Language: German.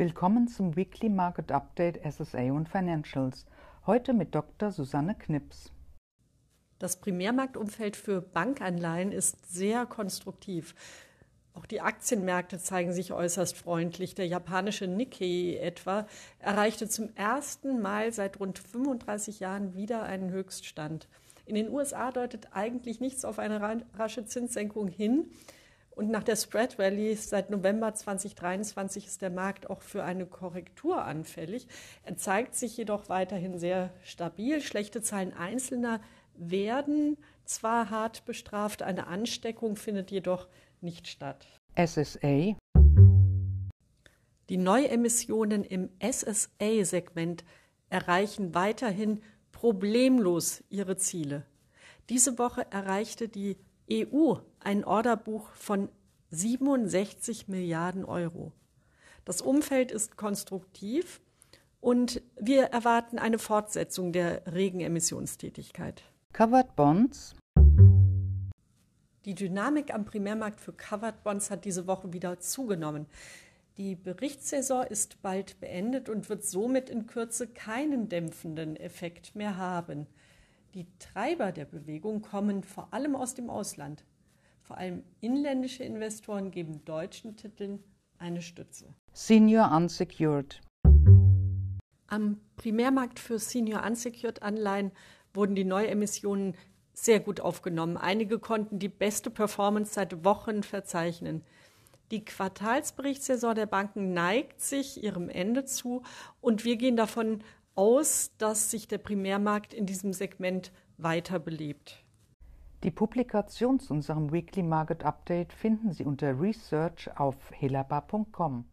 Willkommen zum Weekly Market Update SSA und Financials. Heute mit Dr. Susanne Knips. Das Primärmarktumfeld für Bankanleihen ist sehr konstruktiv. Auch die Aktienmärkte zeigen sich äußerst freundlich. Der japanische Nikkei etwa erreichte zum ersten Mal seit rund 35 Jahren wieder einen Höchststand. In den USA deutet eigentlich nichts auf eine rasche Zinssenkung hin. Und nach der Spread Rally seit November 2023 ist der Markt auch für eine Korrektur anfällig. Er zeigt sich jedoch weiterhin sehr stabil. Schlechte Zahlen einzelner werden zwar hart bestraft, eine Ansteckung findet jedoch nicht statt. SSA Die Neuemissionen im SSA-Segment erreichen weiterhin problemlos ihre Ziele. Diese Woche erreichte die EU ein Orderbuch von 67 Milliarden Euro. Das Umfeld ist konstruktiv und wir erwarten eine Fortsetzung der regen Emissionstätigkeit. Covered Bonds die Dynamik am Primärmarkt für Covered Bonds hat diese Woche wieder zugenommen. Die Berichtssaison ist bald beendet und wird somit in Kürze keinen dämpfenden Effekt mehr haben. Die Treiber der Bewegung kommen vor allem aus dem Ausland. Vor allem inländische Investoren geben deutschen Titeln eine Stütze. Senior Unsecured. Am Primärmarkt für Senior Unsecured Anleihen wurden die Neuemissionen sehr gut aufgenommen. Einige konnten die beste Performance seit Wochen verzeichnen. Die Quartalsberichtssaison der Banken neigt sich ihrem Ende zu und wir gehen davon aus, dass sich der Primärmarkt in diesem Segment weiter belebt. Die Publikation zu unserem Weekly Market Update finden Sie unter Research auf helaba.com.